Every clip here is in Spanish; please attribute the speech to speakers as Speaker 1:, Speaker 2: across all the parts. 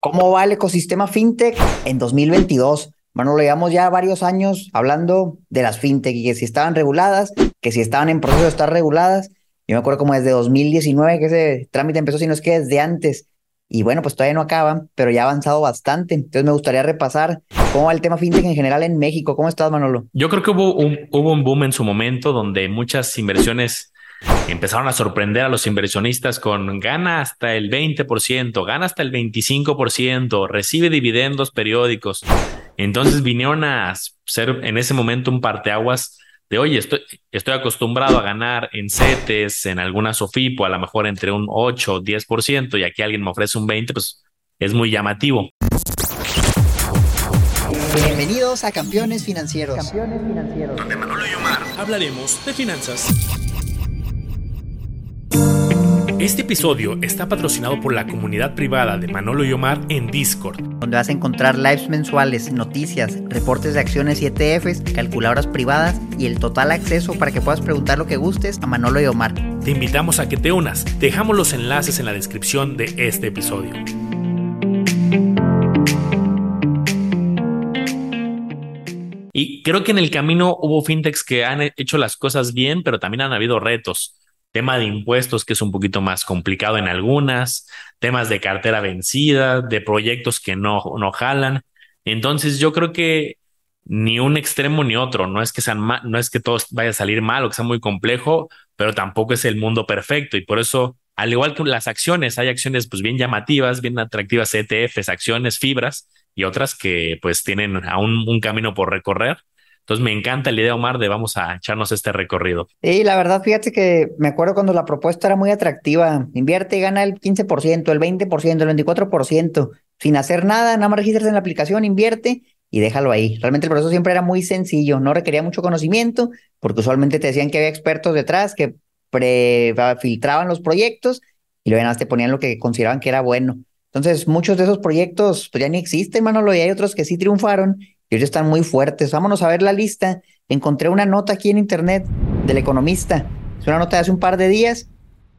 Speaker 1: ¿Cómo va el ecosistema fintech en 2022? Bueno, lo llevamos ya varios años hablando de las fintech y que si estaban reguladas, que si estaban en proceso de estar reguladas. Yo me acuerdo como desde 2019 que ese trámite empezó, si no es que desde antes. Y bueno, pues todavía no acaba, pero ya ha avanzado bastante. Entonces me gustaría repasar cómo va el tema fintech en general en México. ¿Cómo estás, Manolo?
Speaker 2: Yo creo que hubo un, hubo un boom en su momento donde muchas inversiones empezaron a sorprender a los inversionistas con gana hasta el 20%, gana hasta el 25%, recibe dividendos periódicos. Entonces vinieron a ser en ese momento un parteaguas de, oye, estoy, estoy acostumbrado a ganar en CETES, en alguna SOFIPO, a lo mejor entre un 8 o 10%, y aquí alguien me ofrece un 20%, pues es muy llamativo.
Speaker 1: Bienvenidos a Campeones Financieros. Campeones Financieros.
Speaker 2: Donde Manolo y Omar hablaremos de finanzas. Este episodio está patrocinado por la comunidad privada de Manolo y Omar en Discord,
Speaker 1: donde vas a encontrar lives mensuales, noticias, reportes de acciones y ETFs, calculadoras privadas y el total acceso para que puedas preguntar lo que gustes a Manolo y Omar.
Speaker 2: Te invitamos a que te unas. Dejamos los enlaces en la descripción de este episodio. Y creo que en el camino hubo fintechs que han hecho las cosas bien, pero también han habido retos tema de impuestos que es un poquito más complicado en algunas, temas de cartera vencida, de proyectos que no, no jalan. Entonces yo creo que ni un extremo ni otro, no es que sean no es que todo vaya a salir mal o que sea muy complejo, pero tampoco es el mundo perfecto. Y por eso al igual que las acciones, hay acciones pues bien llamativas, bien atractivas, ETFs, acciones, fibras y otras que pues tienen aún un camino por recorrer entonces me encanta la idea, Omar, de vamos a echarnos este recorrido.
Speaker 1: Y la verdad, fíjate que me acuerdo cuando la propuesta era muy atractiva. Invierte y gana el 15%, el 20%, el 24%, sin hacer nada, nada más regístrate en la aplicación, invierte y déjalo ahí. Realmente el proceso siempre era muy sencillo, no requería mucho conocimiento, porque usualmente te decían que había expertos detrás que filtraban los proyectos y luego te ponían lo que consideraban que era bueno. Entonces, muchos de esos proyectos pues, ya ni existen, Manolo, y hay otros que sí triunfaron y ellos están muy fuertes. Vámonos a ver la lista. Encontré una nota aquí en internet del economista. Es una nota de hace un par de días.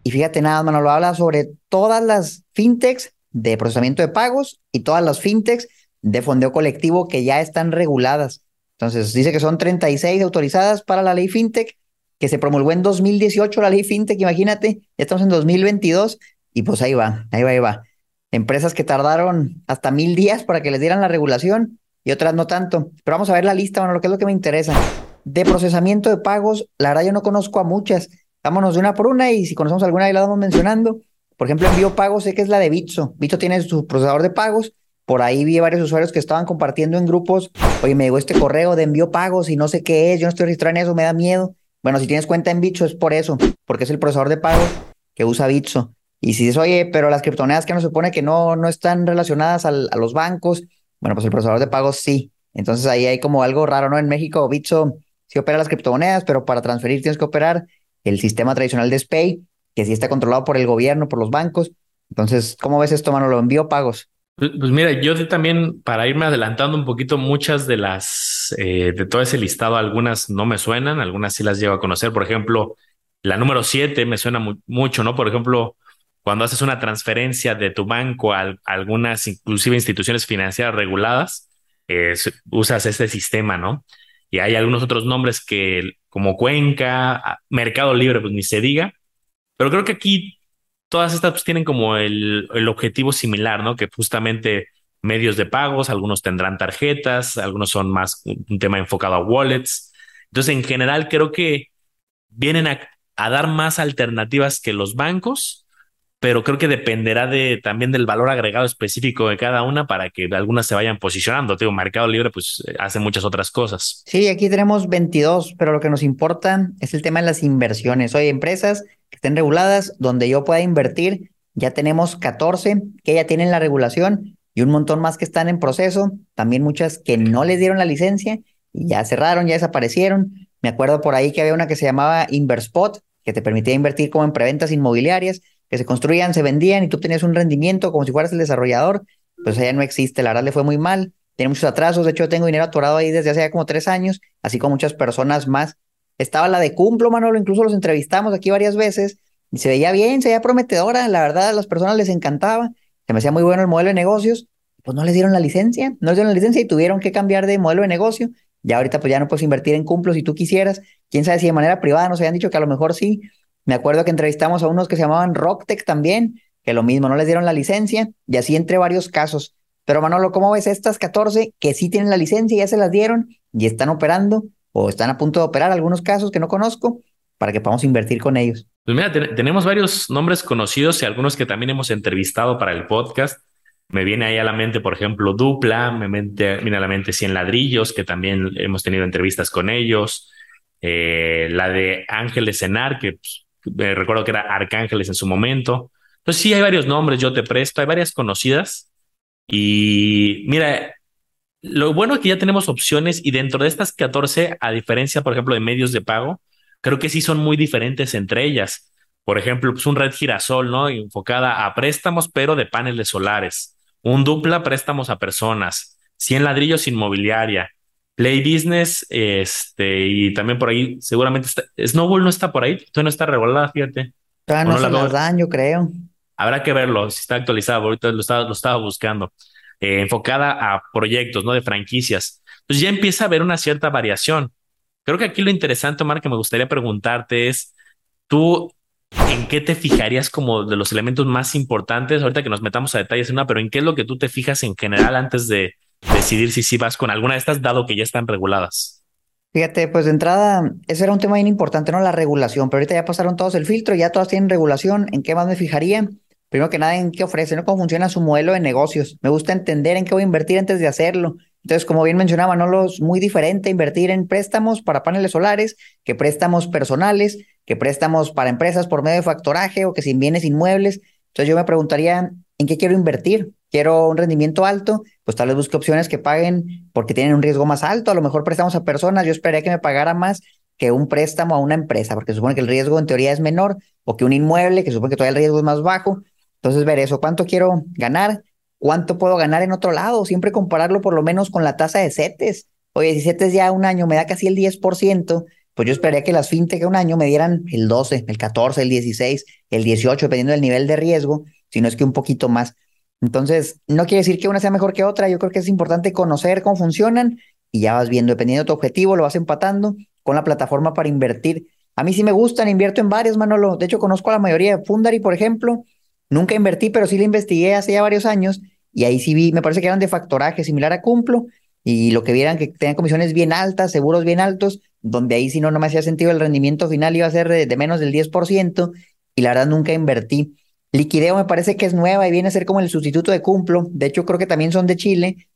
Speaker 1: Y fíjate nada, mano, lo habla sobre todas las fintechs de procesamiento de pagos y todas las fintechs de fondeo colectivo que ya están reguladas. Entonces, dice que son 36 autorizadas para la ley fintech, que se promulgó en 2018 la ley fintech, imagínate, ya estamos en 2022 y pues ahí va, ahí va, ahí va. Empresas que tardaron hasta mil días para que les dieran la regulación y otras no tanto. Pero vamos a ver la lista, bueno, lo que es lo que me interesa. De procesamiento de pagos, la verdad yo no conozco a muchas. Vámonos de una por una y si conocemos alguna ahí la vamos mencionando. Por ejemplo, envío pagos, sé que es la de Bitso. Bitso tiene su procesador de pagos. Por ahí vi varios usuarios que estaban compartiendo en grupos, oye, me llegó este correo de envío pagos y no sé qué es, yo no estoy registrado en eso, me da miedo. Bueno, si tienes cuenta en Bitso es por eso, porque es el procesador de pagos que usa Bitso. Y si dices, oye, pero las criptomonedas que no se supone que no, no están relacionadas a los bancos, bueno, pues el procesador de pagos sí. Entonces ahí hay como algo raro, ¿no? En México, Bitso sí opera las criptomonedas, pero para transferir tienes que operar el sistema tradicional de SPAY, que sí está controlado por el gobierno, por los bancos. Entonces, ¿cómo ves esto, Manolo? ¿Envío pagos?
Speaker 2: Pues, pues, mira, yo también, para irme adelantando un poquito, muchas de las, eh, de todo ese listado, algunas no me suenan, algunas sí las llevo a conocer. Por ejemplo, la número siete me suena mucho, ¿no? Por ejemplo, cuando haces una transferencia de tu banco a, algunas, inclusive instituciones financieras reguladas, usas este sistema, ¿no? Y hay algunos otros nombres que, como Cuenca, Mercado Libre, pues ni se diga. Pero creo que aquí todas estas pues, tienen como el, el objetivo similar, ¿no? Que justamente medios de pagos, algunos tendrán tarjetas, algunos son más un tema enfocado a wallets. Entonces, en general, creo que vienen a, a dar más alternativas que los bancos pero creo que dependerá de también del valor agregado específico de cada una para que algunas se vayan posicionando. Tengo Mercado Libre pues eh, hace muchas otras cosas.
Speaker 1: Sí, aquí tenemos 22, pero lo que nos importa es el tema de las inversiones. Hoy empresas que estén reguladas donde yo pueda invertir, ya tenemos 14 que ya tienen la regulación y un montón más que están en proceso, también muchas que no les dieron la licencia y ya cerraron, ya desaparecieron. Me acuerdo por ahí que había una que se llamaba Inverspot, que te permitía invertir como en preventas inmobiliarias que se construían, se vendían y tú tenías un rendimiento como si fueras el desarrollador, pues allá no existe, la verdad le fue muy mal, tiene muchos atrasos, de hecho yo tengo dinero atorado ahí desde hace ya como tres años, así como muchas personas más. Estaba la de Cumplo, Manolo, incluso los entrevistamos aquí varias veces y se veía bien, se veía prometedora, la verdad a las personas les encantaba, se me hacía muy bueno el modelo de negocios, pues no les dieron la licencia, no les dieron la licencia y tuvieron que cambiar de modelo de negocio. Ya ahorita pues ya no puedes invertir en cumplos si tú quisieras. Quién sabe si de manera privada nos habían dicho que a lo mejor sí. Me acuerdo que entrevistamos a unos que se llamaban Rocktech también, que lo mismo, no les dieron la licencia y así entre varios casos. Pero Manolo, ¿cómo ves estas 14 que sí tienen la licencia, ya se las dieron y están operando o están a punto de operar algunos casos que no conozco para que podamos invertir con ellos?
Speaker 2: Pues mira, tenemos varios nombres conocidos y algunos que también hemos entrevistado para el podcast. Me viene ahí a la mente, por ejemplo, Dupla, me viene a la mente Cien Ladrillos, que también hemos tenido entrevistas con ellos. Eh, la de Ángeles Enar, que pues, recuerdo que era Arcángeles en su momento. Entonces sí, hay varios nombres, yo te presto, hay varias conocidas. Y mira, lo bueno es que ya tenemos opciones y dentro de estas 14, a diferencia, por ejemplo, de medios de pago, creo que sí son muy diferentes entre ellas. Por ejemplo, pues un red girasol, ¿no? Enfocada a préstamos, pero de paneles solares. Un dupla, préstamos a personas. 100 ladrillos inmobiliaria. Play Business, este, y también por ahí, seguramente está, Snowball no está por ahí, todavía no está regulada, fíjate.
Speaker 1: Todavía no, se las dan, yo creo.
Speaker 2: Habrá que verlo, si está actualizado, ahorita lo estaba, lo estaba buscando. Eh, enfocada a proyectos, ¿no? De franquicias. Pues ya empieza a haber una cierta variación. Creo que aquí lo interesante, Omar, que me gustaría preguntarte es, ¿tú en qué te fijarías como de los elementos más importantes? Ahorita que nos metamos a detalles en una, pero ¿en qué es lo que tú te fijas en general antes de decidir si sí vas con alguna de estas, dado que ya están reguladas?
Speaker 1: Fíjate, pues de entrada, ese era un tema bien importante, ¿no? La regulación, pero ahorita ya pasaron todos el filtro, ya todas tienen regulación. ¿En qué más me fijaría? Primero que nada, en qué ofrece, ¿no? Cómo funciona su modelo de negocios. Me gusta entender en qué voy a invertir antes de hacerlo. Entonces, como bien mencionaba, no es muy diferente invertir en préstamos para paneles solares que préstamos personales, que préstamos para empresas por medio de factoraje o que sin bienes inmuebles. Entonces, yo me preguntaría, ¿en qué quiero invertir? Quiero un rendimiento alto, pues tal vez busque opciones que paguen porque tienen un riesgo más alto. A lo mejor prestamos a personas, yo esperaría que me pagara más que un préstamo a una empresa, porque supone que el riesgo en teoría es menor, o que un inmueble, que supone que todavía el riesgo es más bajo. Entonces, ver eso, cuánto quiero ganar, cuánto puedo ganar en otro lado, siempre compararlo por lo menos con la tasa de CETES. Oye, si CETES ya un año me da casi el 10%, pues yo esperaría que las fintech un año me dieran el 12, el 14, el 16, el 18, dependiendo del nivel de riesgo, si no es que un poquito más. Entonces, no quiere decir que una sea mejor que otra, yo creo que es importante conocer cómo funcionan y ya vas viendo, dependiendo de tu objetivo, lo vas empatando con la plataforma para invertir. A mí sí me gustan, invierto en varios, Manolo. De hecho, conozco a la mayoría de Fundary, por ejemplo. Nunca invertí, pero sí la investigué hace ya varios años y ahí sí vi, me parece que eran de factoraje similar a Cumplo y lo que vieran que tenían comisiones bien altas, seguros bien altos, donde ahí si no, no me hacía sentido el rendimiento final iba a ser de, de menos del 10% y la verdad nunca invertí. Liquideo me parece que es nueva y viene a ser como el sustituto de Cumplo. De hecho, creo que también son de Chile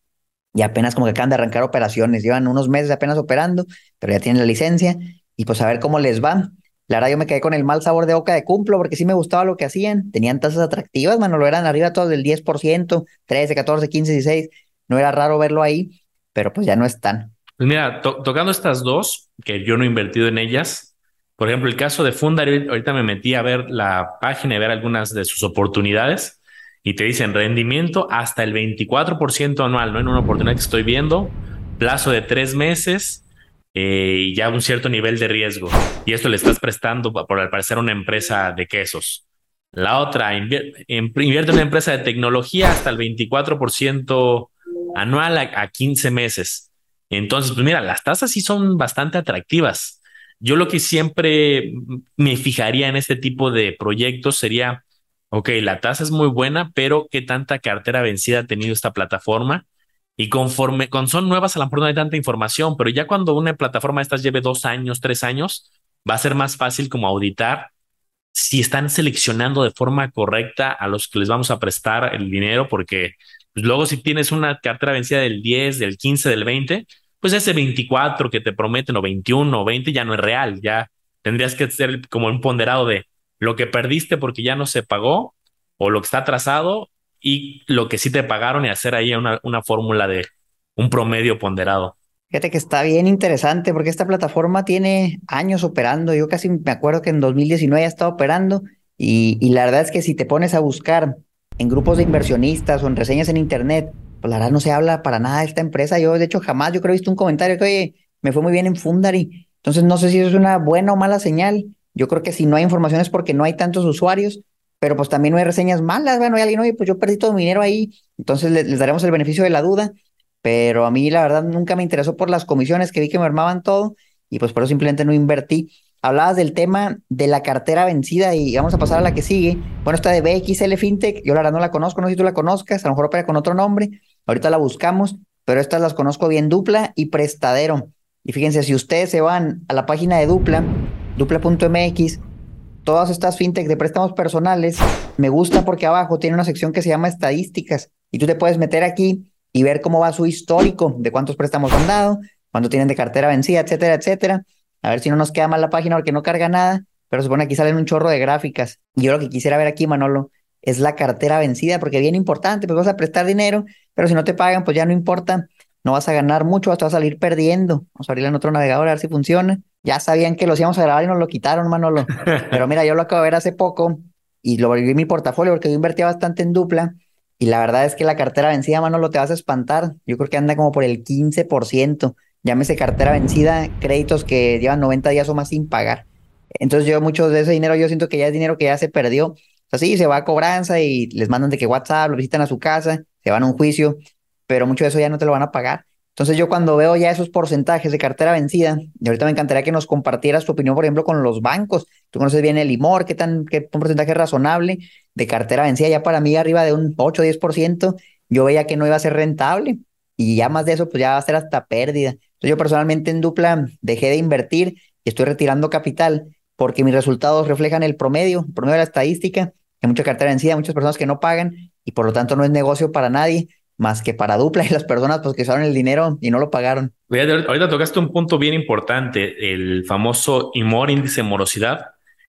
Speaker 1: y apenas como que acaban de arrancar operaciones. Llevan unos meses apenas operando, pero ya tienen la licencia y pues a ver cómo les va. La verdad, yo me quedé con el mal sabor de boca de Cumplo porque sí me gustaba lo que hacían. Tenían tasas atractivas, mano, lo eran arriba todos del 10%, 13, 14, 15, 16. No era raro verlo ahí, pero pues ya no están.
Speaker 2: Pues mira, tocando estas dos, que yo no he invertido en ellas, por ejemplo, el caso de Fundary, ahorita me metí a ver la página y ver algunas de sus oportunidades y te dicen rendimiento hasta el 24% anual, ¿no? En una oportunidad que estoy viendo, plazo de tres meses eh, y ya un cierto nivel de riesgo. Y esto le estás prestando, por al parecer, una empresa de quesos. La otra, invierte, en una empresa de tecnología hasta el 24% anual a, a 15 meses. Entonces, pues mira, las tasas sí son bastante atractivas. Yo lo que siempre me fijaría en este tipo de proyectos sería, ok, la tasa es muy buena, pero ¿qué tanta cartera vencida ha tenido esta plataforma? Y conforme con son nuevas, a lo mejor no hay tanta información, pero ya cuando una plataforma de estas lleve dos años, tres años, va a ser más fácil como auditar si están seleccionando de forma correcta a los que les vamos a prestar el dinero, porque pues, luego si tienes una cartera vencida del 10, del 15, del 20, pues ese 24 que te prometen o 21 o 20 ya no es real, ya tendrías que ser como un ponderado de lo que perdiste porque ya no se pagó o lo que está atrasado y lo que sí te pagaron y hacer ahí una, una fórmula de un promedio ponderado.
Speaker 1: Fíjate que está bien interesante porque esta plataforma tiene años operando. Yo casi me acuerdo que en 2019 ya estaba operando y, y la verdad es que si te pones a buscar en grupos de inversionistas o en reseñas en internet pues la verdad no se habla para nada de esta empresa. Yo, de hecho, jamás, yo creo, he visto un comentario que, oye, me fue muy bien en Fundary. Entonces, no sé si eso es una buena o mala señal. Yo creo que si no hay información es porque no hay tantos usuarios, pero pues también no hay reseñas malas, bueno, hay alguien, oye, pues yo perdí todo mi dinero ahí, entonces les, daremos el beneficio de la duda, pero a mí la verdad nunca me interesó por las comisiones que vi que me armaban todo y pues por eso simplemente no invertí. Hablabas del tema de la cartera vencida y vamos a pasar a la que sigue. Bueno, esta de BXL FinTech, yo la verdad no la conozco, no sé si tú la conozcas, a lo mejor opera con otro nombre, ahorita la buscamos, pero estas las conozco bien, Dupla y Prestadero. Y fíjense, si ustedes se van a la página de Dupla, dupla.mx, todas estas fintech de préstamos personales, me gusta porque abajo tiene una sección que se llama estadísticas y tú te puedes meter aquí y ver cómo va su histórico de cuántos préstamos han dado, cuánto tienen de cartera vencida, etcétera, etcétera. A ver si no nos queda mal la página porque no carga nada, pero supone aquí salen un chorro de gráficas. Y yo lo que quisiera ver aquí, Manolo, es la cartera vencida, porque bien importante, pues vas a prestar dinero, pero si no te pagan, pues ya no importa, no vas a ganar mucho, vas a salir perdiendo. Vamos a abrirle en otro navegador a ver si funciona. Ya sabían que los íbamos a grabar y nos lo quitaron, Manolo. Pero mira, yo lo acabo de ver hace poco y lo volví en mi portafolio porque yo invertía bastante en dupla. Y la verdad es que la cartera vencida, Manolo, te vas a espantar. Yo creo que anda como por el 15%. Llámese cartera vencida, créditos que llevan 90 días o más sin pagar. Entonces yo mucho de ese dinero, yo siento que ya es dinero que ya se perdió. O sea, sí, se va a cobranza y les mandan de que WhatsApp, lo visitan a su casa, se van a un juicio, pero mucho de eso ya no te lo van a pagar. Entonces yo cuando veo ya esos porcentajes de cartera vencida, y ahorita me encantaría que nos compartieras tu opinión, por ejemplo, con los bancos. Tú conoces bien el IMOR, qué tan, qué porcentaje razonable de cartera vencida, ya para mí arriba de un 8 o 10%, yo veía que no iba a ser rentable. Y ya más de eso, pues ya va a ser hasta pérdida. Entonces yo personalmente en dupla dejé de invertir y estoy retirando capital porque mis resultados reflejan el promedio, el promedio de la estadística, hay mucha cartera vencida, muchas personas que no pagan y por lo tanto no es negocio para nadie más que para dupla y las personas pues que usaron el dinero y no lo pagaron.
Speaker 2: Ahorita tocaste un punto bien importante, el famoso IMOR, índice de morosidad.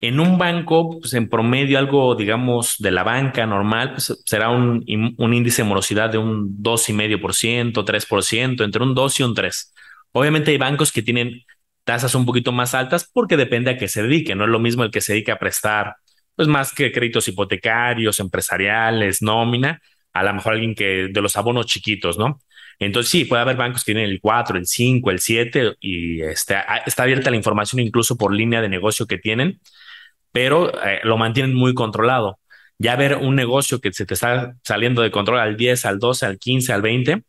Speaker 2: En un banco, pues en promedio algo, digamos, de la banca normal, pues será un, un índice de morosidad de un 2,5%, 3%, entre un 2 y un 3. Obviamente hay bancos que tienen tasas un poquito más altas porque depende a qué se dedique. No es lo mismo el que se dedica a prestar, pues más que créditos hipotecarios, empresariales, nómina, a lo mejor alguien que de los abonos chiquitos, ¿no? Entonces sí, puede haber bancos que tienen el 4, el 5, el 7 y está, está abierta la información incluso por línea de negocio que tienen, pero eh, lo mantienen muy controlado. Ya ver un negocio que se te está saliendo de control al 10, al 12, al 15, al 20,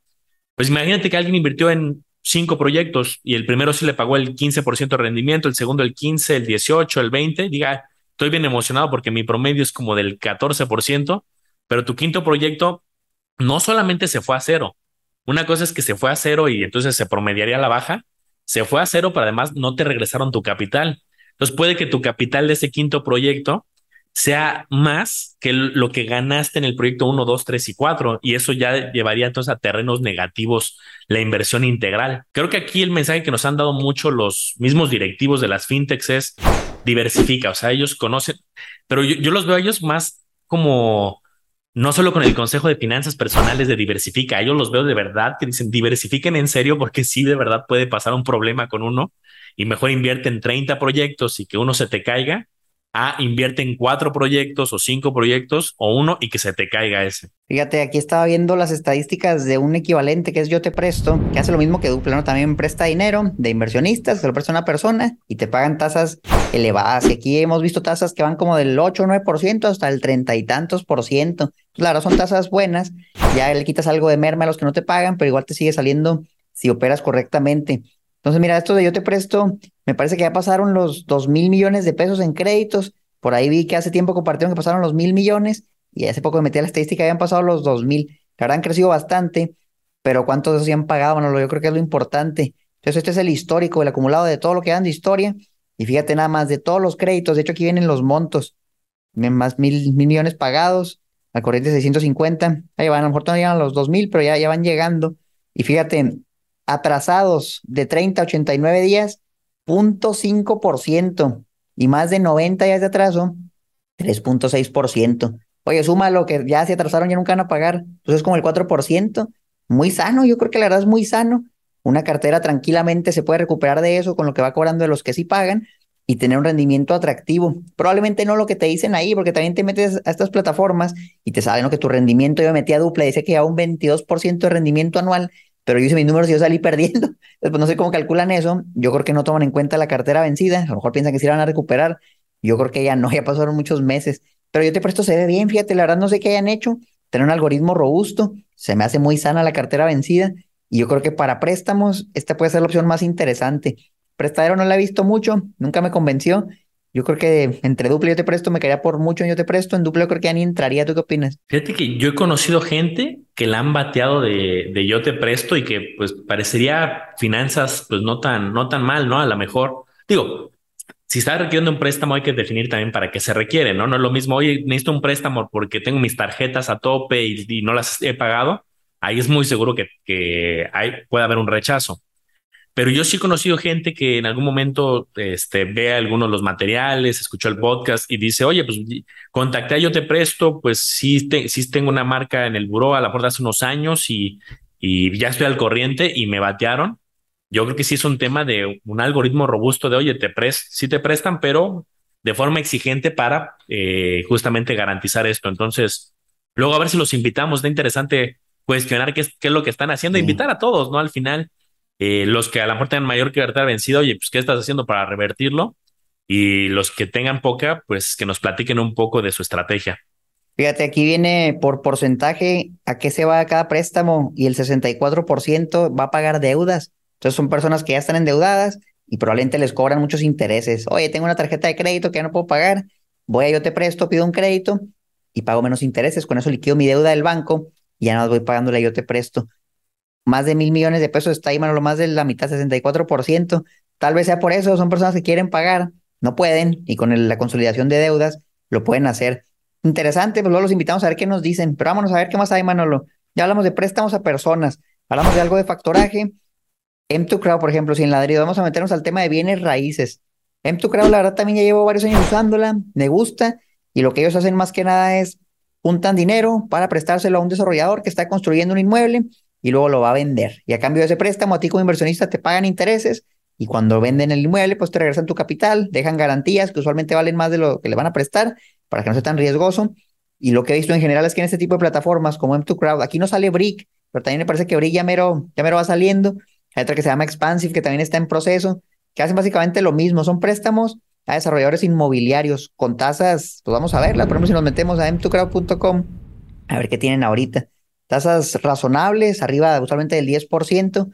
Speaker 2: pues imagínate que alguien invirtió en cinco proyectos y el primero sí le pagó el 15% de rendimiento, el segundo el 15, el 18, el 20, diga, estoy bien emocionado porque mi promedio es como del 14%, pero tu quinto proyecto no solamente se fue a cero. Una cosa es que se fue a cero y entonces se promediaría la baja. Se fue a cero, pero además no te regresaron tu capital. Entonces puede que tu capital de ese quinto proyecto sea más que lo que ganaste en el proyecto 1, 2, 3 y 4. Y eso ya llevaría entonces a terrenos negativos la inversión integral. Creo que aquí el mensaje que nos han dado mucho los mismos directivos de las fintechs es diversifica. O sea, ellos conocen, pero yo, yo los veo a ellos más como no solo con el consejo de finanzas personales de diversifica, ellos los veo de verdad que dicen diversifiquen en serio porque sí de verdad puede pasar un problema con uno y mejor invierte en 30 proyectos y que uno se te caiga a invierte en cuatro proyectos o cinco proyectos o uno y que se te caiga ese.
Speaker 1: Fíjate, aquí estaba viendo las estadísticas de un equivalente que es Yo Te Presto, que hace lo mismo que Dupla, ¿no? También presta dinero de inversionistas, se lo presta una persona y te pagan tasas elevadas. Y aquí hemos visto tasas que van como del 8 o 9% hasta el treinta y tantos por ciento. Claro, son tasas buenas, ya le quitas algo de merma a los que no te pagan, pero igual te sigue saliendo si operas correctamente. Entonces, mira, esto de yo te presto, me parece que ya pasaron los dos mil millones de pesos en créditos. Por ahí vi que hace tiempo compartieron que pasaron los mil millones y hace poco me metí a la estadística habían pasado los dos mil. La han crecido bastante, pero ¿cuántos de esos ya han pagado? Bueno, yo creo que es lo importante. Entonces, este es el histórico, el acumulado de todo lo que dan de historia. Y fíjate nada más de todos los créditos. De hecho, aquí vienen los montos. Más mil, mil millones pagados, al corriente 650. Ahí van, a lo mejor todavía llegan a los dos mil, pero ya, ya van llegando. Y fíjate, atrasados de 30 a 89 días, 0.5%. Y más de 90 días de atraso, 3.6%. Oye, suma lo que ya se atrasaron, ya nunca van a pagar. Entonces es como el 4%. Muy sano, yo creo que la verdad es muy sano. Una cartera tranquilamente se puede recuperar de eso con lo que va cobrando de los que sí pagan y tener un rendimiento atractivo. Probablemente no lo que te dicen ahí, porque también te metes a estas plataformas y te saben que tu rendimiento, yo me metí a dupla, dice que ya un 22% de rendimiento anual pero yo hice mis números y yo salí perdiendo. Después no sé cómo calculan eso. Yo creo que no toman en cuenta la cartera vencida. A lo mejor piensan que sí la van a recuperar. Yo creo que ya no, ya pasaron muchos meses. pero yo te presto se ve bien, fíjate, la verdad no sé qué hayan hecho, tener un algoritmo robusto, se me hace muy sana la cartera vencida y yo creo que para préstamos esta puede ser la opción más interesante. Prestadero no la he visto mucho, nunca me convenció. Yo creo que entre Duple y yo te presto me quedaría por mucho yo te presto. En Duple yo creo que ya ni entraría. ¿Tú qué opinas?
Speaker 2: Fíjate que yo he conocido gente que la han bateado de, de yo te presto y que pues parecería finanzas pues no tan, no tan mal, ¿no? A lo mejor, digo, si está requiriendo un préstamo hay que definir también para qué se requiere, ¿no? No es lo mismo, oye, necesito un préstamo porque tengo mis tarjetas a tope y, no las he pagado. Ahí es muy seguro que, que hay, puede haber un rechazo. Pero yo sí he conocido gente que en algún momento este, ve algunos de los materiales, escuchó el podcast y dice, oye, pues contacté a Yo Te Presto, pues sí, sí tengo una marca en el buró a la puerta hace unos años y, y ya estoy al corriente y me batearon yo creo que sí es un tema de un algoritmo robusto de, oye, te pres sí te prestan, pero de forma exigente para eh, justamente garantizar esto. Entonces, luego a ver si los invitamos. Da interesante cuestionar qué es, qué es lo que están haciendo, invitar a todos, ¿no? Al final, eh, los que a lo mejor tengan mayor libertad vencido, oye, pues, ¿qué estás haciendo para revertirlo? Y los que tengan poca, pues que nos platiquen un poco de su estrategia.
Speaker 1: Fíjate, aquí viene por porcentaje a qué se va cada préstamo y el 64% va a pagar deudas. Entonces son personas que ya están endeudadas y probablemente les cobran muchos intereses. Oye, tengo una tarjeta de crédito que ya no puedo pagar, voy a yo te presto, pido un crédito y pago menos intereses. Con eso liquido mi deuda del banco y ya no voy pagándole yo te presto. Más de mil millones de pesos está ahí, mano, lo más de la mitad, 64%. Tal vez sea por eso, son personas que quieren pagar, no pueden y con la consolidación de deudas lo pueden hacer. Interesante, pues luego los invitamos a ver qué nos dicen, pero vámonos a ver qué más hay, Manolo. Ya hablamos de préstamos a personas, hablamos de algo de factoraje M2 Crowd, por ejemplo, sin ladrido, vamos a meternos al tema de bienes raíces. M2 Crowd, la verdad, también ya llevo varios años usándola, me gusta, y lo que ellos hacen más que nada es juntan dinero para prestárselo a un desarrollador que está construyendo un inmueble y luego lo va a vender. Y a cambio de ese préstamo, a ti como inversionista te pagan intereses y cuando venden el inmueble, pues te regresan tu capital, dejan garantías que usualmente valen más de lo que le van a prestar para que no sea tan riesgoso. Y lo que he visto en general es que en este tipo de plataformas como M2 Crowd, aquí no sale Brick, pero también me parece que Brick ya mero, ya va saliendo hay otra que se llama Expansive, que también está en proceso, que hacen básicamente lo mismo. Son préstamos a desarrolladores inmobiliarios con tasas, pues vamos a verlas. Por ejemplo, si nos metemos a m2crowd.com, a ver qué tienen ahorita. Tasas razonables, arriba usualmente del 10%,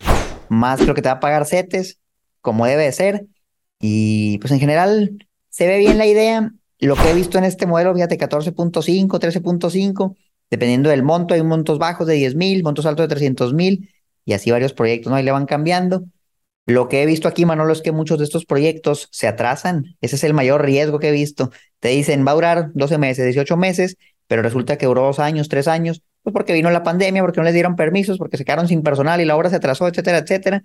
Speaker 1: más lo que te va a pagar CETES, como debe de ser. Y pues en general se ve bien la idea. Lo que he visto en este modelo, fíjate, 14.5, 13.5, dependiendo del monto, hay montos bajos de 10 mil, montos altos de 300 mil y así varios proyectos, ¿no? Ahí le van cambiando. Lo que he visto aquí, Manolo, es que muchos de estos proyectos se atrasan. Ese es el mayor riesgo que he visto. Te dicen, va a durar 12 meses, 18 meses, pero resulta que duró dos años, tres años, pues porque vino la pandemia, porque no les dieron permisos, porque se quedaron sin personal y la obra se atrasó, etcétera, etcétera.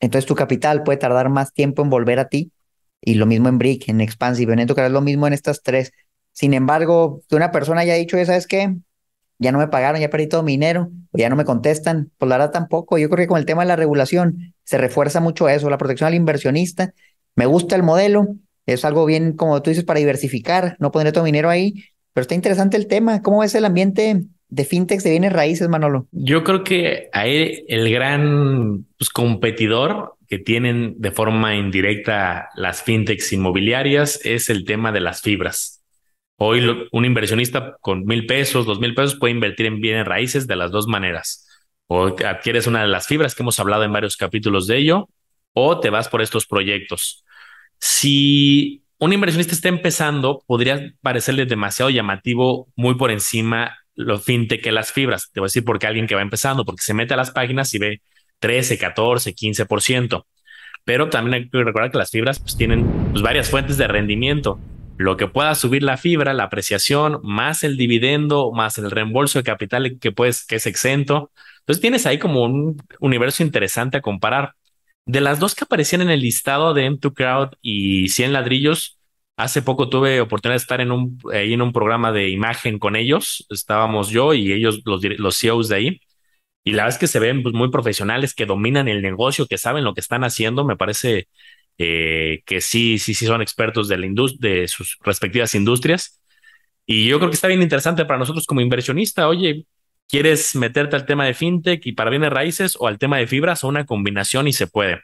Speaker 1: Entonces tu capital puede tardar más tiempo en volver a ti. Y lo mismo en Brick, en Expansive, en es lo mismo en estas tres. Sin embargo, que una persona haya dicho, ¿sabes qué? ya no me pagaron, ya perdí todo mi dinero, ya no me contestan, pues la verdad tampoco. Yo creo que con el tema de la regulación se refuerza mucho eso, la protección al inversionista. Me gusta el modelo, es algo bien, como tú dices, para diversificar, no poner todo mi dinero ahí, pero está interesante el tema. ¿Cómo ves el ambiente de fintechs de bienes raíces, Manolo?
Speaker 2: Yo creo que ahí el gran pues, competidor que tienen de forma indirecta las fintechs inmobiliarias es el tema de las fibras. Hoy un inversionista con mil pesos, dos mil pesos puede invertir en bienes raíces de las dos maneras. O adquieres una de las fibras que hemos hablado en varios capítulos de ello, o te vas por estos proyectos. Si un inversionista está empezando, podría parecerle demasiado llamativo, muy por encima lo fintech que las fibras. Te voy a decir por qué alguien que va empezando, porque se mete a las páginas y ve 13, 14, 15%. Pero también hay que recordar que las fibras pues, tienen pues, varias fuentes de rendimiento lo que pueda subir la fibra, la apreciación, más el dividendo, más el reembolso de capital que, puedes, que es exento. Entonces tienes ahí como un universo interesante a comparar. De las dos que aparecían en el listado de M2 Crowd y 100 ladrillos, hace poco tuve oportunidad de estar en un, ahí en un programa de imagen con ellos. Estábamos yo y ellos, los, los CEOs de ahí. Y la verdad es que se ven pues, muy profesionales, que dominan el negocio, que saben lo que están haciendo. Me parece eh, que sí, sí, sí son expertos de, la de sus respectivas industrias. Y yo creo que está bien interesante para nosotros como inversionista. Oye, ¿quieres meterte al tema de fintech y para bienes raíces o al tema de fibras o una combinación y se puede?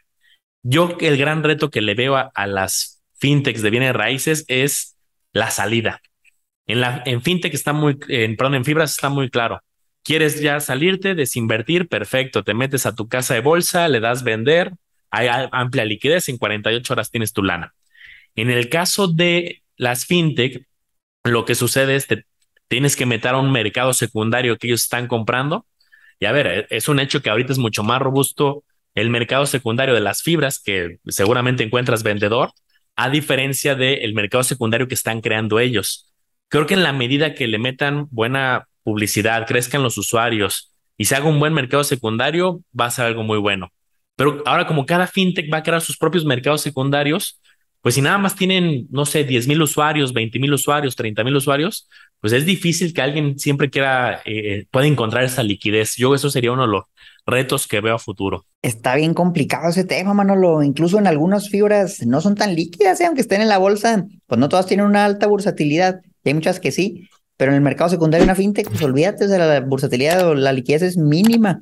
Speaker 2: Yo el gran reto que le veo a, a las fintechs de bienes raíces es la salida. En, la, en fintech está muy, en, perdón, en fibras está muy claro. ¿Quieres ya salirte, desinvertir? Perfecto. Te metes a tu casa de bolsa, le das vender, hay amplia liquidez, en 48 horas tienes tu lana. En el caso de las fintech, lo que sucede es que tienes que meter a un mercado secundario que ellos están comprando. Y a ver, e, es un hecho que ahorita es mucho más robusto el mercado secundario de las fibras, que seguramente encuentras vendedor, a diferencia del mercado secundario que están creando ellos. Creo que en la medida que le metan buena publicidad, crezcan los usuarios y se haga un buen mercado secundario, va a ser algo muy bueno. Pero ahora como cada fintech va a crear sus propios mercados secundarios, pues si nada más tienen, no sé, 10 mil usuarios, 20 mil usuarios, 30 mil usuarios, pues es difícil que alguien siempre quiera, eh, pueda encontrar esa liquidez. Yo eso sería uno de los retos que veo a futuro.
Speaker 1: Está bien complicado ese tema, Manolo. Incluso en algunas fibras no son tan líquidas, ¿eh? aunque estén en la bolsa, pues no todas tienen una alta bursatilidad. hay muchas que sí, pero en el mercado secundario una fintech, pues olvídate, de la bursatilidad o la liquidez es mínima.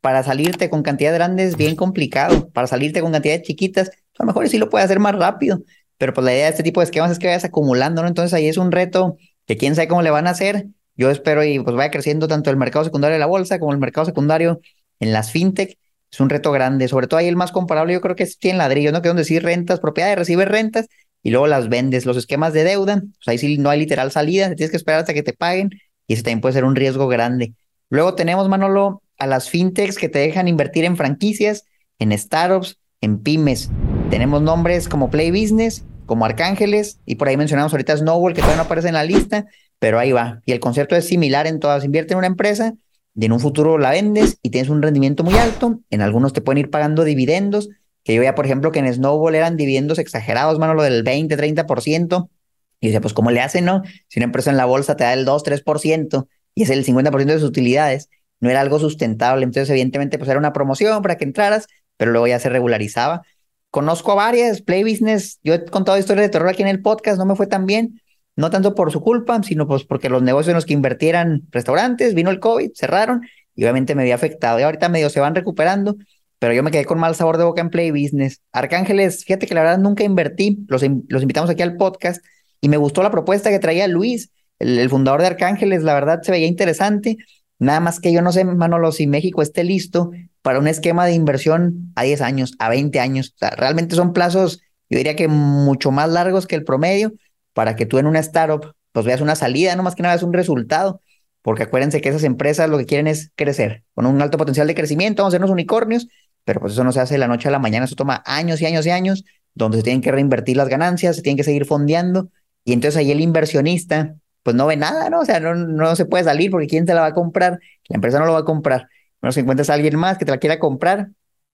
Speaker 1: Para salirte con cantidades grandes, bien complicado. Para salirte con cantidades chiquitas, a lo mejor sí lo puede hacer más rápido. Pero pues la idea de este tipo de esquemas es que vayas acumulando, ¿no? Entonces ahí es un reto que quién sabe cómo le van a hacer. Yo espero y pues vaya creciendo tanto el mercado secundario de la bolsa como el mercado secundario en las fintech. Es un reto grande, sobre todo ahí el más comparable yo creo que es en ladrillo, ¿no? Que donde sí rentas, propiedades, recibes rentas y luego las vendes. Los esquemas de deuda, pues ahí sí no hay literal salida, tienes que esperar hasta que te paguen y ese también puede ser un riesgo grande. Luego tenemos, Manolo, a las fintechs que te dejan invertir en franquicias, en startups, en pymes. Tenemos nombres como Play Business, como Arcángeles, y por ahí mencionamos ahorita Snowball, que todavía no aparece en la lista, pero ahí va. Y el concepto es similar en todas. Invierte en una empresa y en un futuro la vendes y tienes un rendimiento muy alto. En algunos te pueden ir pagando dividendos, que yo veía, por ejemplo, que en Snowball eran dividendos exagerados, mano, lo del 20, 30%. Y decía, pues, ¿cómo le hacen, no? Si una empresa en la bolsa te da el 2, 3% y es el 50% de sus utilidades, no era algo sustentable. Entonces, evidentemente, pues era una promoción para que entraras, pero luego ya se regularizaba. Conozco a varias, Play Business, yo he contado historias de terror aquí en el podcast, no me fue tan bien, no tanto por su culpa, sino pues porque los negocios en los que invertieran restaurantes, vino el COVID, cerraron y obviamente me había afectado. Y ahorita medio se van recuperando, pero yo me quedé con mal sabor de boca en Play Business. Arcángeles, fíjate que la verdad nunca invertí, los, invitamos aquí al podcast y me gustó la propuesta que traía Luis, el, el fundador de Arcángeles, la verdad se veía interesante. Nada más que yo no sé, Manolo, si México esté listo para un esquema de inversión a 10 años, a 20 años. O sea, realmente son plazos, yo diría que mucho más largos que el promedio para que tú en una startup pues veas una salida, no más que nada es un resultado, porque acuérdense que esas empresas lo que quieren es crecer, con un alto potencial de crecimiento, vamos a ser unos unicornios, pero pues eso no se hace de la noche a la mañana, eso toma años y años y años, donde se tienen que reinvertir las ganancias, se tienen que seguir fondeando, y entonces ahí el inversionista pues no ve nada, ¿no? O sea, no, no se puede salir porque ¿quién se la va a comprar? La empresa no lo va a comprar menos encuentras a alguien más que te la quiera comprar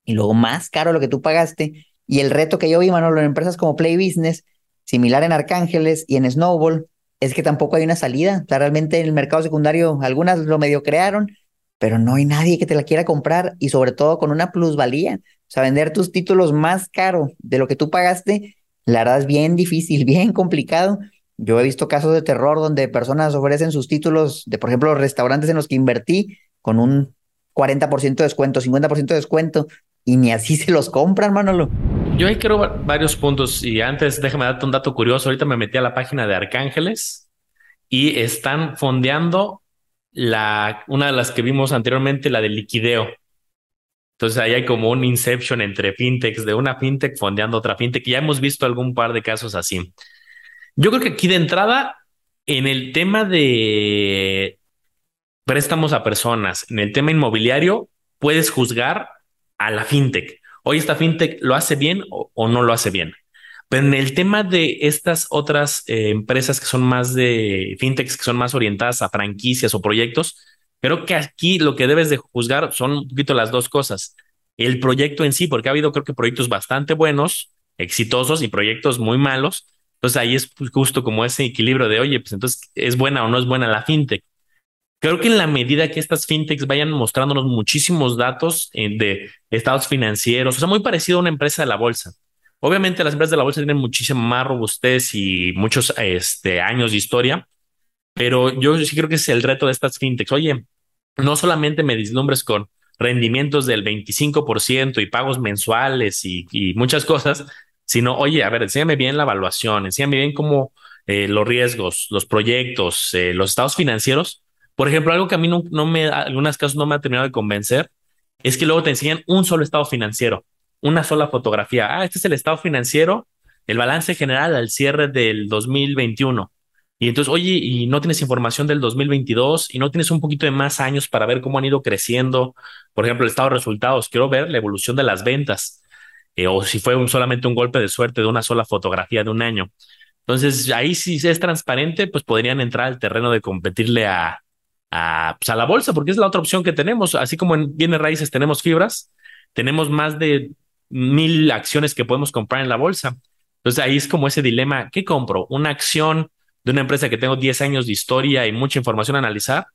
Speaker 1: y luego más caro lo que tú pagaste. Y el reto que yo vi, Manolo, en empresas como Play Business, similar en Arcángeles y en Snowball, es que tampoco hay una salida. O sea, realmente en el mercado secundario algunas lo medio crearon, pero no hay nadie que te la quiera comprar y sobre todo con una plusvalía. O sea, vender tus títulos más caro de lo que tú pagaste, la verdad es bien difícil, bien complicado. Yo he visto casos de terror donde personas ofrecen sus títulos de, por ejemplo, restaurantes en los que invertí con un 40% de descuento, 50% de descuento, y ni así se los compran, Manolo.
Speaker 2: Yo ahí quiero varios puntos y antes déjame darte un dato curioso. Ahorita me metí a la página de Arcángeles y están fondeando la, una de las que vimos anteriormente, la de liquideo. Entonces ahí hay como un inception entre fintechs, de una fintech fondeando otra fintech. Ya hemos visto algún par de casos así. Yo creo que aquí de entrada, en el tema de préstamos a personas. En el tema inmobiliario, puedes juzgar a la fintech. Hoy esta fintech lo hace bien o, no lo hace bien. Pero en el tema de estas otras eh, empresas que son más de fintechs, que son más orientadas a franquicias o proyectos, creo que aquí lo que debes de juzgar son un poquito las dos cosas. El proyecto en sí, porque ha habido creo que proyectos bastante buenos, exitosos y proyectos muy malos. Entonces ahí es justo como ese equilibrio de, oye, pues entonces es buena o no es buena la fintech. Creo que en la medida que estas fintechs vayan mostrándonos muchísimos datos eh, de estados financieros, o sea, muy parecido a una empresa de la bolsa. Obviamente las empresas de la bolsa tienen muchísima más robustez y muchos este, años de historia, pero yo sí creo que es el reto de estas fintechs. Oye, no solamente me dislumbres con rendimientos del 25% y pagos mensuales y, y muchas cosas, sino, oye, a ver, enséñame bien la evaluación, enséñame bien cómo eh, los riesgos, los proyectos, eh, los estados financieros. Por ejemplo, algo que a mí no, me, en algunos casos no me ha terminado de convencer es que luego te enseñan un solo estado financiero, una sola fotografía. Ah, este es el estado financiero, el balance general al cierre del 2021. Y entonces, oye, y no tienes información del 2022 y no tienes un poquito de más años para ver cómo han ido creciendo. Por ejemplo, el estado de resultados. Quiero ver la evolución de las ventas eh, o si fue solamente un golpe de suerte de una sola fotografía de un año. Entonces, ahí si es transparente, pues podrían entrar al terreno de competirle a, a, pues a la bolsa, porque es la otra opción que tenemos. Así como en bienes raíces tenemos fibras, tenemos más de mil acciones que podemos comprar en la bolsa. Entonces ahí es como ese dilema, ¿qué compro? ¿Una acción de una empresa que tengo 10 años de historia y mucha información a analizar?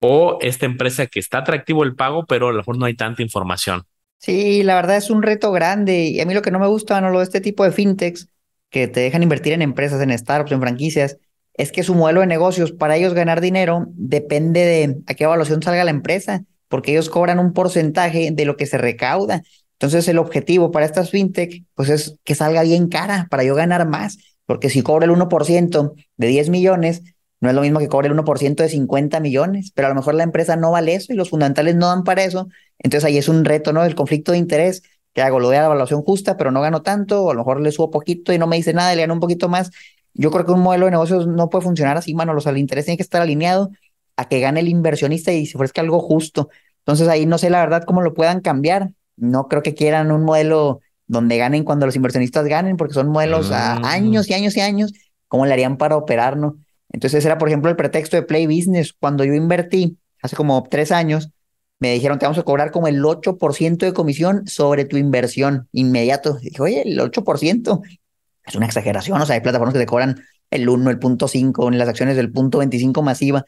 Speaker 2: ¿O esta empresa que está atractivo el pago, pero a lo mejor no hay tanta información?
Speaker 1: Sí, la verdad es un reto grande y a mí lo que no me gusta, no lo de este tipo de fintechs que te dejan invertir en empresas, en startups, en franquicias, es que su modelo de negocios, para ellos ganar dinero, depende de a qué evaluación salga la empresa, porque ellos cobran un porcentaje de lo que se recauda. Entonces, el objetivo para estas fintech, pues es que salga bien cara para yo ganar más, porque si cobra el 1% de 10 millones, no es lo mismo que cobre el 1% de 50 millones, pero a lo mejor la empresa no vale eso y los fundamentales no dan para eso. Entonces ahí es un reto, ¿no? El conflicto de interés, que hago, lo de la evaluación justa, pero no gano tanto, o a lo mejor le subo poquito y no me dice nada, le gano un poquito más. Yo creo que un modelo de negocios no puede funcionar así, mano. O sea, el interés tiene que estar alineado a que gane el inversionista y se ofrezca algo justo. Entonces ahí no sé la verdad cómo lo puedan cambiar. No creo que quieran un modelo donde ganen cuando los inversionistas ganen, porque son modelos a mm. años y años y años. ¿Cómo le harían para operar, no? Entonces ese era, por ejemplo, el pretexto de Play Business. Cuando yo invertí hace como tres años, me dijeron, te vamos a cobrar como el 8% de comisión sobre tu inversión inmediato. dije, oye, el 8% es una exageración. O sea, hay plataformas que te cobran el 1, el punto 5, en las acciones del punto 25 masiva.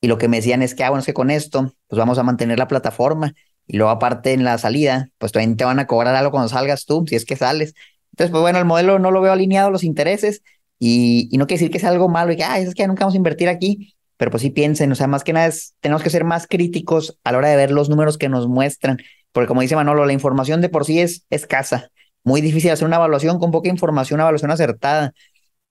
Speaker 1: Y lo que me decían es que, ah, bueno, es que con esto, pues vamos a mantener la plataforma. Y luego aparte en la salida, pues también te van a cobrar algo cuando salgas tú, si es que sales. Entonces, pues bueno, el modelo no lo veo alineado a los intereses y, no quiere decir que sea algo malo y que, ah, es que nunca vamos a invertir aquí, pero pues sí piensen, o sea, más que nada es, tenemos que ser más críticos a la hora de ver los números que nos muestran, porque como dice Manolo, la información de por sí es escasa, muy difícil hacer una evaluación con poca información, una evaluación acertada.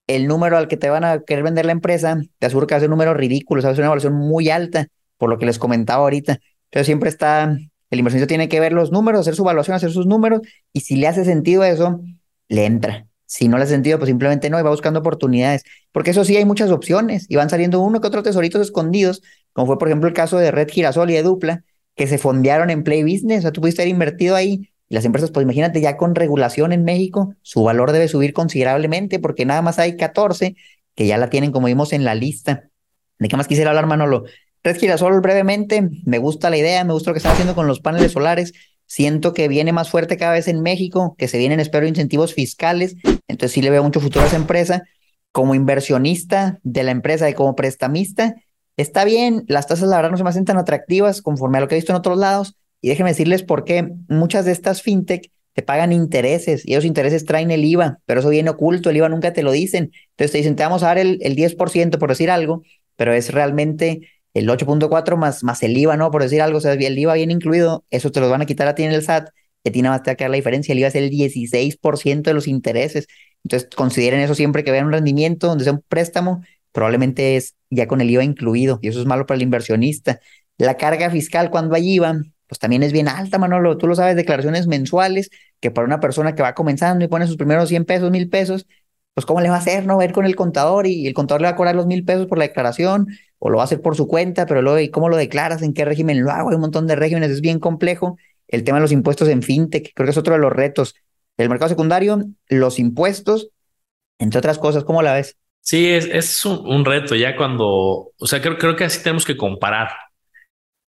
Speaker 1: El número al que te van a querer vender la empresa, te aseguro que va a ser un número ridículo, o sea, a ser una evaluación muy alta, por lo que les comentaba ahorita. Entonces siempre está, el inversionista tiene que ver los números, hacer su evaluación, hacer sus números, y si le hace sentido eso, le entra. Si no le hace sentido, pues simplemente no, y va buscando oportunidades. Porque eso sí, hay muchas opciones y van saliendo uno que otro tesoritos escondidos, como fue, por ejemplo, el caso de Red Girasol y de Dupla, que se fondearon en Play Business. O sea, tú pudiste haber invertido ahí las empresas, pues imagínate, ya con regulación en México, su valor debe subir considerablemente porque nada más hay 14 que ya la tienen, como vimos en la lista. ¿De qué más quisiera hablar, Manolo? Red Girasol, brevemente, me gusta la idea, me gusta lo que están haciendo con los paneles solares. Siento que viene más fuerte cada vez en México, que se vienen, espero, incentivos fiscales. Entonces sí le veo mucho futuro a esa empresa. Como inversionista de la empresa y como prestamista, está bien. Las tasas, la verdad, no se me hacen tan atractivas conforme a lo que he visto en otros lados. Y déjenme decirles por qué muchas de estas fintech te pagan intereses y esos intereses traen el IVA, pero eso viene oculto, el IVA nunca te lo dicen. Entonces te dicen, te vamos a dar el, el 10% por decir algo, pero es realmente el 8.4 más, más el IVA, ¿no? Por decir algo, o sea, el IVA bien incluido, eso te lo van a quitar a ti en el SAT, y a ti nada más te va la diferencia, el IVA es el 16% de los intereses. Entonces, consideren eso siempre que vean un rendimiento donde sea un préstamo, probablemente es ya con el IVA incluido, y eso es malo para el inversionista. La carga fiscal cuando hay IVA, pues también es bien alta, Manolo, tú lo sabes, declaraciones mensuales, que para una persona que va comenzando y pone sus primeros 100 pesos, 1000 pesos, pues cómo le va a hacer, ¿no? Ir con el contador y el contador le va a cobrar los mil pesos por la declaración o lo va a hacer por su cuenta, pero luego, ¿y cómo lo declaras? ¿En qué régimen lo hago? Hay un montón de regímenes, es bien complejo. El tema de los impuestos en fintech, creo que es otro de los retos. El mercado secundario, los impuestos, entre otras cosas, ¿cómo la ves?
Speaker 2: Sí, es, es un, reto ya cuando, o sea, creo, creo que así tenemos que comparar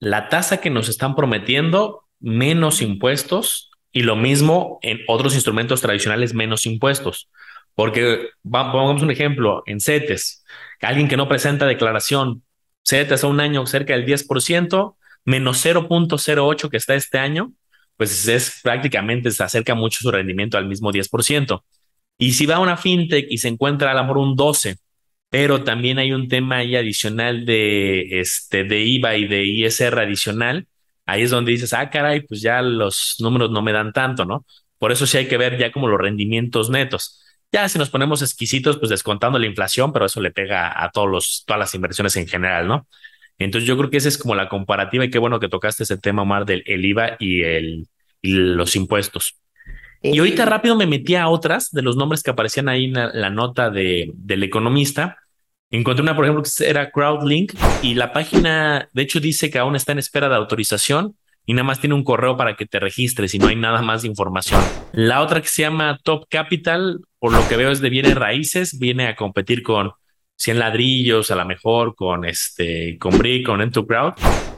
Speaker 2: la tasa que nos están prometiendo, menos impuestos, y lo mismo en otros instrumentos tradicionales, menos impuestos. Porque, pongamos un ejemplo, en CETES, alguien que no presenta declaración, CETES a un año cerca del 10%, menos 0.08 que está este año, pues es prácticamente se acerca mucho su rendimiento al mismo 10%. Y si va a una fintech y se encuentra a lo mejor un 12, pero también hay un tema ahí adicional de, este, de IVA y de ISR adicional, ahí es donde dices, ah, caray, pues ya los números no me dan tanto, ¿no? Por eso sí hay que ver ya como los rendimientos netos. Ya si nos ponemos exquisitos, pues descontando la inflación, pero eso le pega a todos los, todas las inversiones en general, ¿no? Entonces yo creo que esa es como la comparativa y qué bueno que tocaste ese tema, Omar, del el IVA y, el, y los impuestos. Y ahorita rápido me metí a otras de los nombres que aparecían ahí en la, nota de, del economista. Encontré una, por ejemplo, que era Crowdlink y la página, de hecho, dice que aún está en espera de autorización y nada más tiene un correo para que te registres y no hay nada más de información. La otra que se llama Top Capital, por lo que veo es de bienes raíces, viene a competir con 100 ladrillos, a lo mejor con este, con Brick, con Crowd,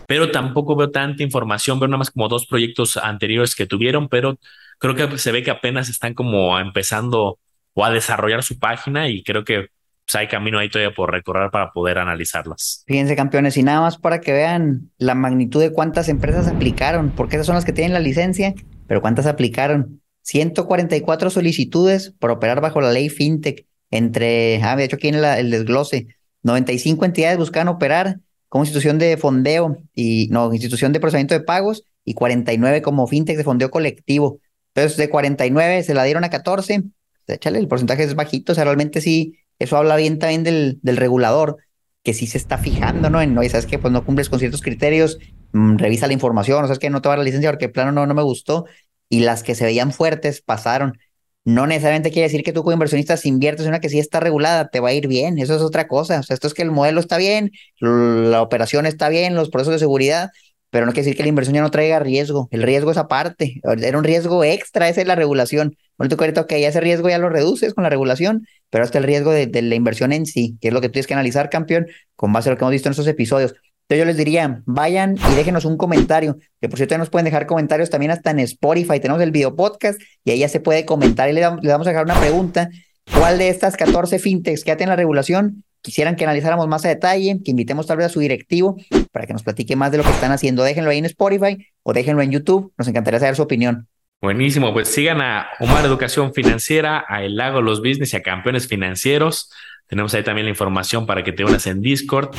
Speaker 2: pero tampoco veo tanta información, veo nada más como dos proyectos anteriores que tuvieron, pero creo que se ve que apenas están como empezando o a desarrollar su página y creo que pues, hay camino ahí todavía por recorrer para poder analizarlas.
Speaker 1: Fíjense, campeones, y nada más para que vean la magnitud de cuántas empresas aplicaron, porque esas son las que tienen la licencia, pero cuántas aplicaron. 144 solicitudes por operar bajo la ley FinTech entre, ah, de hecho aquí en el desglose, 95 entidades buscaban operar como institución de fondeo y, no, institución de procesamiento de pagos y 49 como fintech de fondeo colectivo. Entonces, de 49 se la dieron a 14. Échale, el porcentaje es bajito, o sea, realmente sí, eso habla bien también del, del regulador, que sí se está fijando, ¿no? En, sabes que pues no cumples con ciertos criterios, mm, revisa la información, o sea, es que no te va a la licencia porque el plano no, no me gustó, y las que se veían fuertes pasaron no necesariamente quiere decir que tú como inversionista si inviertes en una que sí está regulada, te va a ir bien, eso es otra cosa. O sea, esto es que el modelo está bien, la operación está bien, los procesos de seguridad, pero no quiere decir que la inversión ya no traiga riesgo. El riesgo es aparte, era un riesgo extra, esa es la regulación. Bueno, tú que ya ese riesgo ya lo reduces con la regulación, pero hasta el riesgo de, la inversión en sí, que es lo que tienes que analizar, campeón, con base a lo que hemos visto en estos episodios yo les diría, vayan y déjenos un comentario, que por cierto nos pueden dejar comentarios también hasta en Spotify, tenemos el video podcast y ahí ya se puede comentar y le, vamos a dejar una pregunta. ¿Cuál de estas 14 fintechs que ya la regulación quisieran que analizáramos más a detalle, que invitemos tal vez a su directivo para que nos platique más de lo que están haciendo? Déjenlo ahí en Spotify o déjenlo en YouTube, nos encantaría saber su opinión.
Speaker 2: Buenísimo, pues sigan a Omar Educación Financiera, a El Lago Los Business y a Campeones Financieros. Tenemos ahí también la información para que te unas en Discord.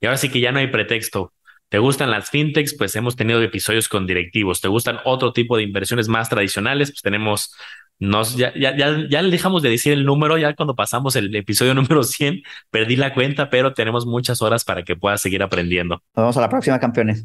Speaker 2: Y ahora sí que ya no hay pretexto. ¿Te gustan las fintechs? Pues hemos tenido episodios con directivos. ¿Te gustan otro tipo de inversiones más tradicionales? Pues tenemos, nos, ya, ya, ya, ya dejamos de decir el número, ya cuando pasamos el episodio número 100, perdí la cuenta, pero tenemos muchas horas para que puedas seguir aprendiendo.
Speaker 1: Nos vemos a la próxima, campeones.